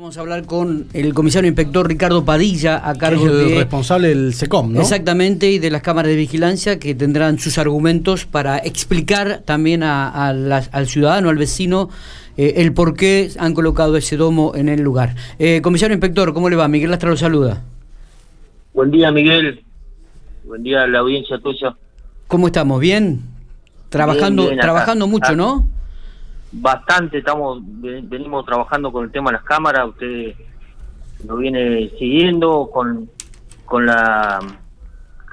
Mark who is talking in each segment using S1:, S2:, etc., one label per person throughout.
S1: Vamos a hablar con el comisario inspector Ricardo Padilla a cargo
S2: es el
S1: de
S2: responsable del SECOM, ¿no?
S1: exactamente y de las cámaras de vigilancia que tendrán sus argumentos para explicar también a- al ciudadano, al vecino, eh, el por qué han colocado ese domo en el lugar. Eh, comisario inspector, ¿cómo le va? Miguel Lastra lo saluda.
S3: Buen día, Miguel. Buen día a la audiencia tuya.
S1: ¿Cómo estamos? ¿Bien? Trabajando,
S3: Bien,
S1: trabajando mucho,
S3: Ah.
S1: ¿no?
S3: Bastante estamos, ven- venimos trabajando con el tema de las cámaras. Usted lo viene siguiendo con, con la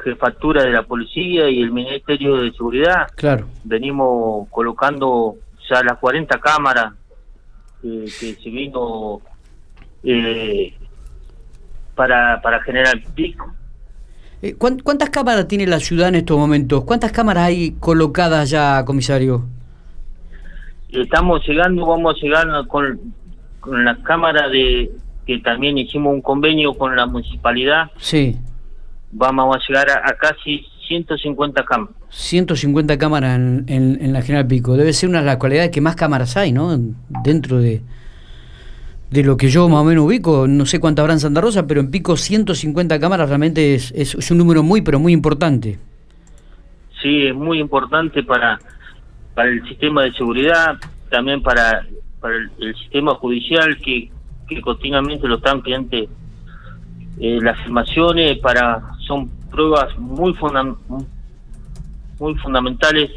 S3: jefatura de la policía y el Ministerio de Seguridad.
S1: Claro.
S3: Venimos colocando ya las 40 cámaras eh, que se vino eh, para, para generar pico.
S1: Eh, ¿cuán- ¿Cuántas cámaras tiene la ciudad en estos momentos? ¿Cuántas cámaras hay colocadas ya, comisario?
S3: Estamos llegando, vamos a llegar con, con la Cámara de que también hicimos un convenio con la municipalidad.
S1: Sí.
S3: Vamos a llegar a, a casi 150 cámaras.
S1: 150 cámaras en, en- en la General Pico. Debe ser una de las cualidades que más cámaras hay, ¿no? Dentro de, de lo que yo más o menos ubico. No sé cuántas habrá en Santa Rosa, pero en Pico 150 cámaras realmente es, es, es un número muy, pero muy importante.
S3: Sí, es muy importante para, para el sistema de seguridad, también para, para el, el sistema judicial que, que continuamente lo están pidiendo eh, las afirmaciones para son pruebas muy fundam- muy fundamentales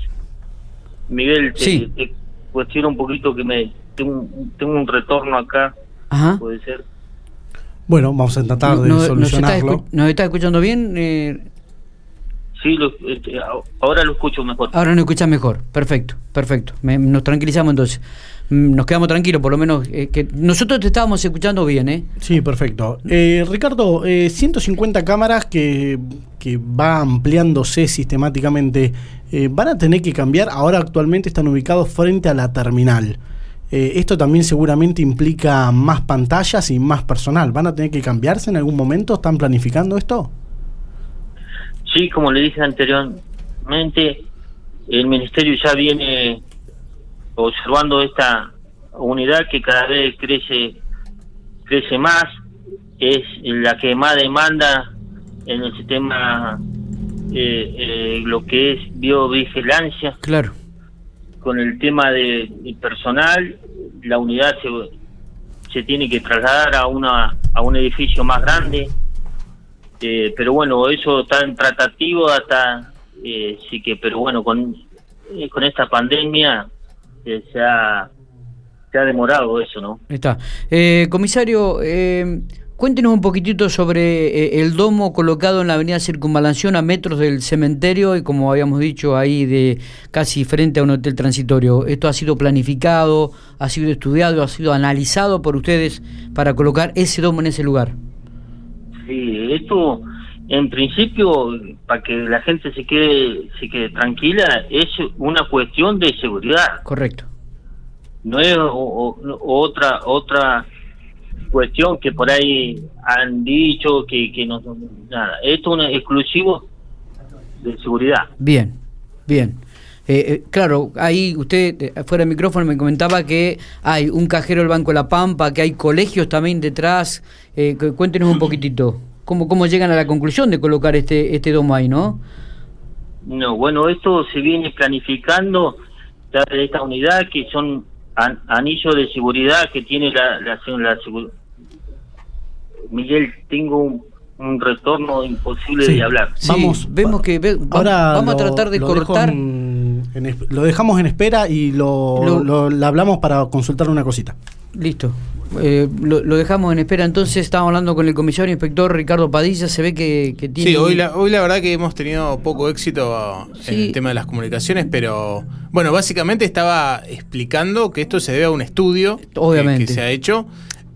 S3: Miguel te,
S1: Sí.
S3: te cuestiono un poquito que me tengo, un- tengo un retorno acá
S1: Ajá.
S3: puede ser
S2: Bueno, vamos a tratar de
S1: No- nos, está
S2: solucionarlo.
S1: escu- ¿Nos está escuchando bien? Eh,
S3: sí lo- este, ahora lo escucho mejor
S1: ahora nos escuchas mejor. Perfecto, perfecto. Me- nos tranquilizamos entonces. Mm, Nos quedamos tranquilos, por lo menos. eh, que nosotros te estábamos escuchando bien, ¿eh?
S2: Sí, perfecto. Eh, Ricardo, eh, 150 cámaras que, que va ampliándose sistemáticamente, eh, ¿van a tener que cambiar? Ahora actualmente están ubicados frente a la terminal. Eh, esto también seguramente implica más pantallas y más personal. ¿Van a tener que cambiarse en algún momento? ¿Están planificando esto?
S3: Sí, como le dije anteriormente, el ministerio ya viene observando esta unidad que cada vez crece crece más, es la que más demanda en el sistema eh, eh, lo que es biovigilancia
S1: Claro.
S3: con el tema de, de personal, la unidad se, se tiene que trasladar a una a un edificio más grande, eh, pero bueno, eso está en tratativo hasta eh, sí que, pero bueno, con eh, con esta pandemia eh, se ha se ha demorado eso, ¿no?
S1: Está. Eh, comisario, eh, cuéntenos un poquitito sobre el domo colocado en la avenida Circunvalación a metros del cementerio y como habíamos dicho ahí de casi frente a un hotel transitorio. ¿Esto ha sido planificado, ha sido estudiado, ha sido analizado por ustedes para colocar ese domo en ese lugar?
S3: Sí, esto en principio para que la gente se quede se quede tranquila es una cuestión de seguridad.
S1: Correcto.
S3: no es o- o- otra otra cuestión que por ahí han dicho que, que no nada esto es un exclusivo de seguridad
S1: Bien, bien. Eh, eh, claro, ahí usted, eh, fuera del micrófono, me comentaba que hay un cajero del Banco de La Pampa, que hay colegios también detrás. Eh, cu- cuéntenos un poquitito, ¿cómo, ¿cómo llegan a la conclusión de colocar este, este domo ahí, no?
S3: no bueno esto se viene planificando de esta unidad que son an- anillos de seguridad que tiene la la, Miguel tengo un, un retorno imposible
S2: Sí.
S3: de hablar
S1: Sí,
S2: Vamos,
S1: vemos
S2: va-
S1: que ve- va-
S2: Ahora
S1: vamos a tratar de
S2: dejo
S1: cortar.
S2: En- lo dejamos en espera y lo,
S1: Lo-
S2: hablamos para consultar una cosita.
S1: Listo. Eh, lo, lo dejamos en espera entonces. Estamos hablando con el comisario inspector Ricardo Padilla. Se ve que, que tiene.
S4: Sí, hoy la, hoy la verdad que hemos tenido poco éxito en
S1: Sí.
S4: el tema de las comunicaciones, pero bueno, básicamente estaba explicando que esto se debe a un estudio que-
S1: Obviamente.
S4: Que, se ha hecho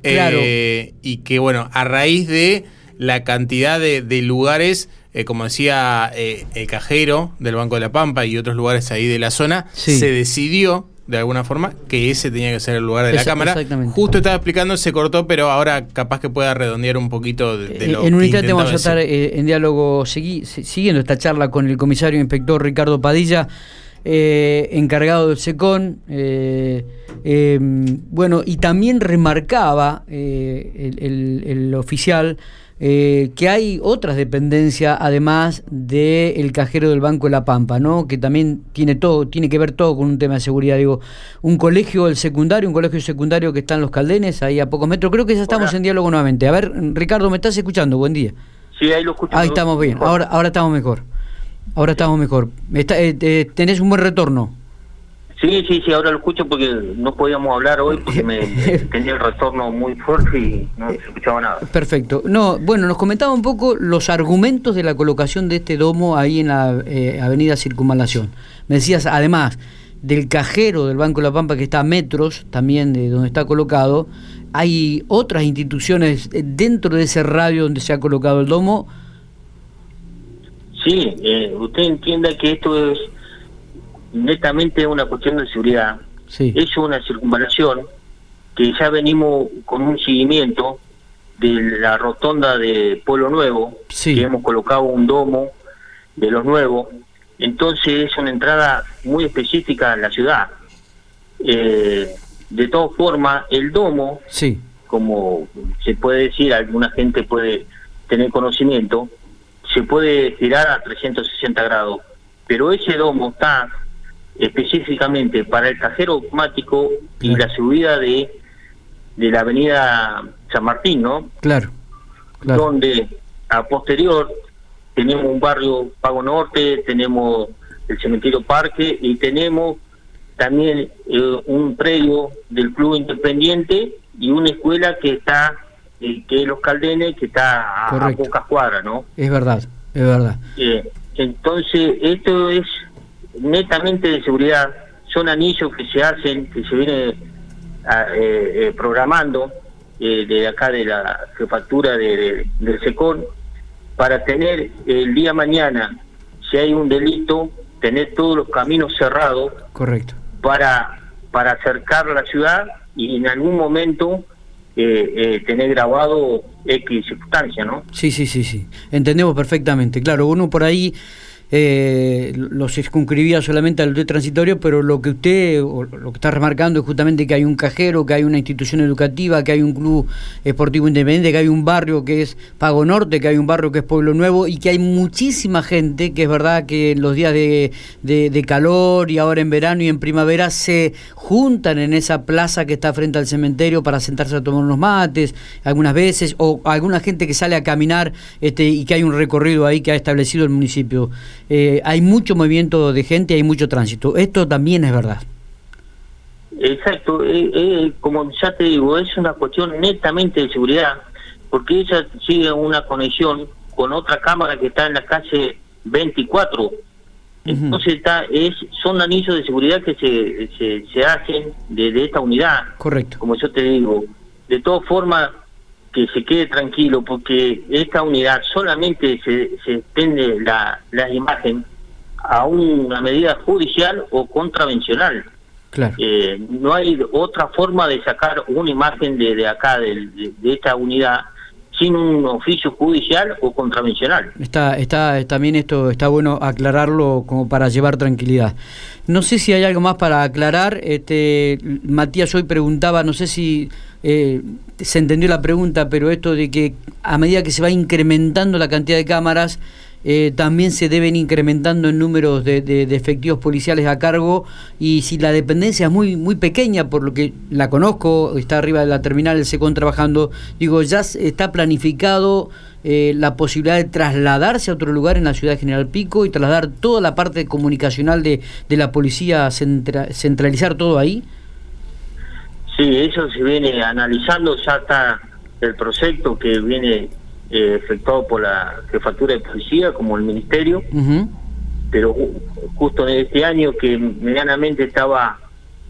S1: Claro.
S4: eh, y que bueno, a raíz de la cantidad de, de lugares, eh, como decía eh, el cajero del Banco de la Pampa y otros lugares ahí de la zona,
S1: Sí.
S4: se decidió de alguna forma que ese tenía que ser el lugar de la
S1: Esa-
S4: cámara.
S1: exactamente.
S4: Justo estaba explicando, se cortó, pero ahora capaz que pueda redondear un poquito de, de
S1: Eh,
S4: lo
S1: en un instante vamos a estar eh, en diálogo segui- siguiendo esta charla con el comisario inspector Ricardo Padilla. eh, encargado del SECON. Eh, em, bueno, y también remarcaba el, el, oficial que hay otras dependencias además del cajero del Banco de la Pampa, ¿no? Que también tiene todo, tiene que ver todo con un tema de seguridad. Digo, un colegio, el secundario, un colegio secundario que está en los Caldenes, ahí a pocos metros. Creo que ya estamos en diálogo nuevamente. A ver, Ricardo, ¿me estás escuchando? Buen día.
S3: Sí, ahí lo escucho.
S1: Ahí estamos bien, ahora, ahora estamos mejor. Ahora estamos mejor. Está, eh, eh, ¿Tenés un buen retorno?
S3: Sí, sí, sí, ahora lo escucho porque no podíamos hablar hoy porque me, tenía el retorno muy fuerte y no se escuchaba nada.
S1: Perfecto. No, bueno, nos comentaba un poco los argumentos de la colocación de este domo ahí en la eh, avenida Circunvalación. Me decías, además del cajero del Banco de la Pampa que está a metros también de donde está colocado, hay otras instituciones dentro de ese radio donde se ha colocado el domo.
S3: Sí, eh, usted entienda que esto es netamente una cuestión de seguridad. Sí. Es una circunvalación que ya venimos con un seguimiento de la rotonda de Pueblo Nuevo, que hemos colocado un domo de los nuevos, entonces es una entrada muy específica a la ciudad. Eh, de todas formas, el domo, sí. como se puede decir, alguna gente puede tener conocimiento, se puede girar a 360 grados, pero ese domo está específicamente para el cajero automático y la subida de, de la avenida San Martín, ¿no?
S1: Claro,
S3: Donde a posterior tenemos un barrio Pago Norte, tenemos el cementerio Parque y tenemos también eh, un predio del Club Independiente y una escuela que está, eh, que es Los Caldenes, que está a, pocas cuadras, ¿no?
S1: Es verdad, es verdad.
S3: Eh, entonces, esto es netamente de seguridad, son anillos que se hacen, que se viene programando de acá de la jefatura de, del SECON, para tener el día mañana, si hay un delito, tener todos los caminos cerrados.
S1: Correcto
S3: para, para acercar la ciudad y en algún momento eh, eh, tener grabado X circunstancia, ¿no?
S1: Sí, sí, sí, sí. Entendemos perfectamente. Claro, uno por ahí eh, lo circunscribía solamente al de transitorio, pero lo que usted lo que está remarcando es justamente que hay un cajero, que hay una institución educativa, que hay un club esportivo independiente, que hay un barrio que es Pago Norte, que hay un barrio que es Pueblo Nuevo y que hay muchísima gente, que es verdad que en los días de, de calor y ahora en verano y en primavera se juntan en esa plaza que está frente al cementerio para sentarse a tomar unos mates algunas veces, o alguna gente que sale a caminar este, y que hay un recorrido ahí que ha establecido el municipio. Eh, hay mucho movimiento de gente, hay mucho tránsito. Esto también es verdad.
S3: Exacto, eh, eh, como ya te digo, es una cuestión netamente de seguridad, porque ella sigue una conexión con otra cámara que está en la calle 24. Entonces está, es, son anillos de seguridad que se, se, hacen de, esta unidad.
S1: Correcto.
S3: Como yo te digo. De todas formas, que se quede tranquilo porque esta unidad solamente se, se extiende la, la imagen a una medida judicial o contravencional.
S1: Claro.
S3: Eh, no hay otra forma de sacar una imagen de, de acá, de, de, esta unidad, sin un oficio judicial o contravencional.
S1: Está, está, también esto está bueno aclararlo como para llevar tranquilidad. No sé si hay algo más para aclarar. Este, Matías hoy preguntaba, no sé si eh, se entendió la pregunta, pero esto de que a medida que se va incrementando la cantidad de cámaras, eh, también se deben incrementando en números de, efectivos policiales a cargo y si la dependencia es muy muy pequeña, por lo que la conozco, está arriba de la terminal el SECON trabajando, digo, ya está planificado eh, la posibilidad de trasladarse a otro lugar en la ciudad de General Pico y trasladar toda la parte comunicacional de, de la policía, centralizar todo ahí.
S3: Sí, eso se viene analizando, ya está el proyecto que viene eh, efectuado por la jefatura de policía como el ministerio, pero justo en este año que medianamente estaba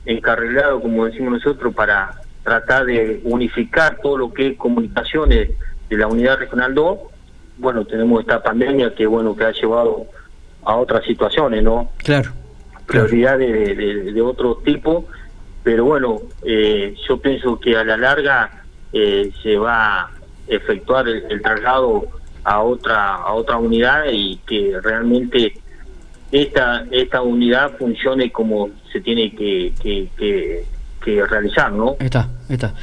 S3: encarrilado, como decimos nosotros, para tratar de unificar todo lo que es comunicaciones de la unidad regional 2, bueno, tenemos esta pandemia que bueno que ha llevado a otras situaciones, ¿no?
S1: Claro.
S3: Prioridades de, de otro tipo pero bueno, eh, yo pienso que a la larga eh, se va a efectuar el, traslado a otra a otra unidad y que realmente esta esta unidad funcione como se tiene que, que, que, realizar, ¿no?
S1: Está, está.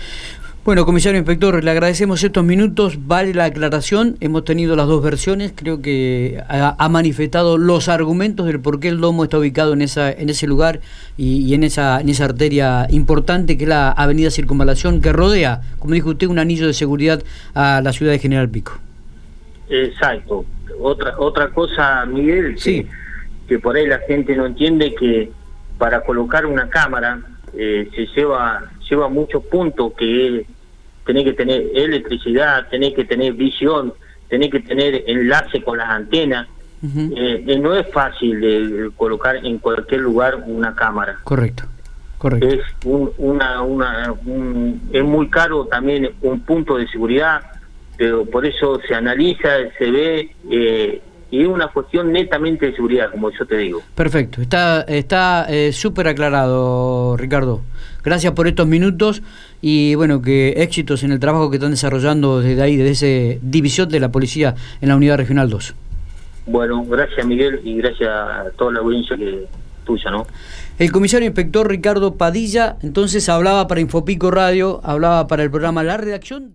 S1: Bueno, comisario inspector, le agradecemos estos minutos, vale la aclaración, hemos tenido las dos versiones, creo que ha, ha manifestado los argumentos del por qué el domo está ubicado en esa en ese lugar y, y, en esa en esa arteria importante que es la avenida Circunvalación que rodea, como dijo usted, un anillo de seguridad a la ciudad de General Pico.
S3: Exacto. Otra otra cosa, Miguel, que, sí. que por ahí la gente no entiende que para colocar una cámara eh, se lleva lleva muchos puntos que tenés que tener electricidad, tenés que tener visión, tenés que tener enlace con las antenas. Uh -huh. eh, no es fácil de colocar en cualquier lugar una cámara.
S1: Correcto. Correcto.
S3: Es un, una, una, un, es muy caro también un punto de seguridad, pero por eso se analiza, se ve eh, y es una cuestión netamente de seguridad, como yo te digo.
S1: Perfecto, está está eh, súper aclarado, Ricardo. Gracias por estos minutos y bueno, que éxitos en el trabajo que están desarrollando desde ahí, desde esa división de la policía en la Unidad Regional 2.
S3: Bueno, gracias Miguel y gracias a toda la audiencia que tuya, ¿no?
S1: El comisario inspector Ricardo Padilla entonces hablaba para Infopico Radio, hablaba para el programa La Redacción.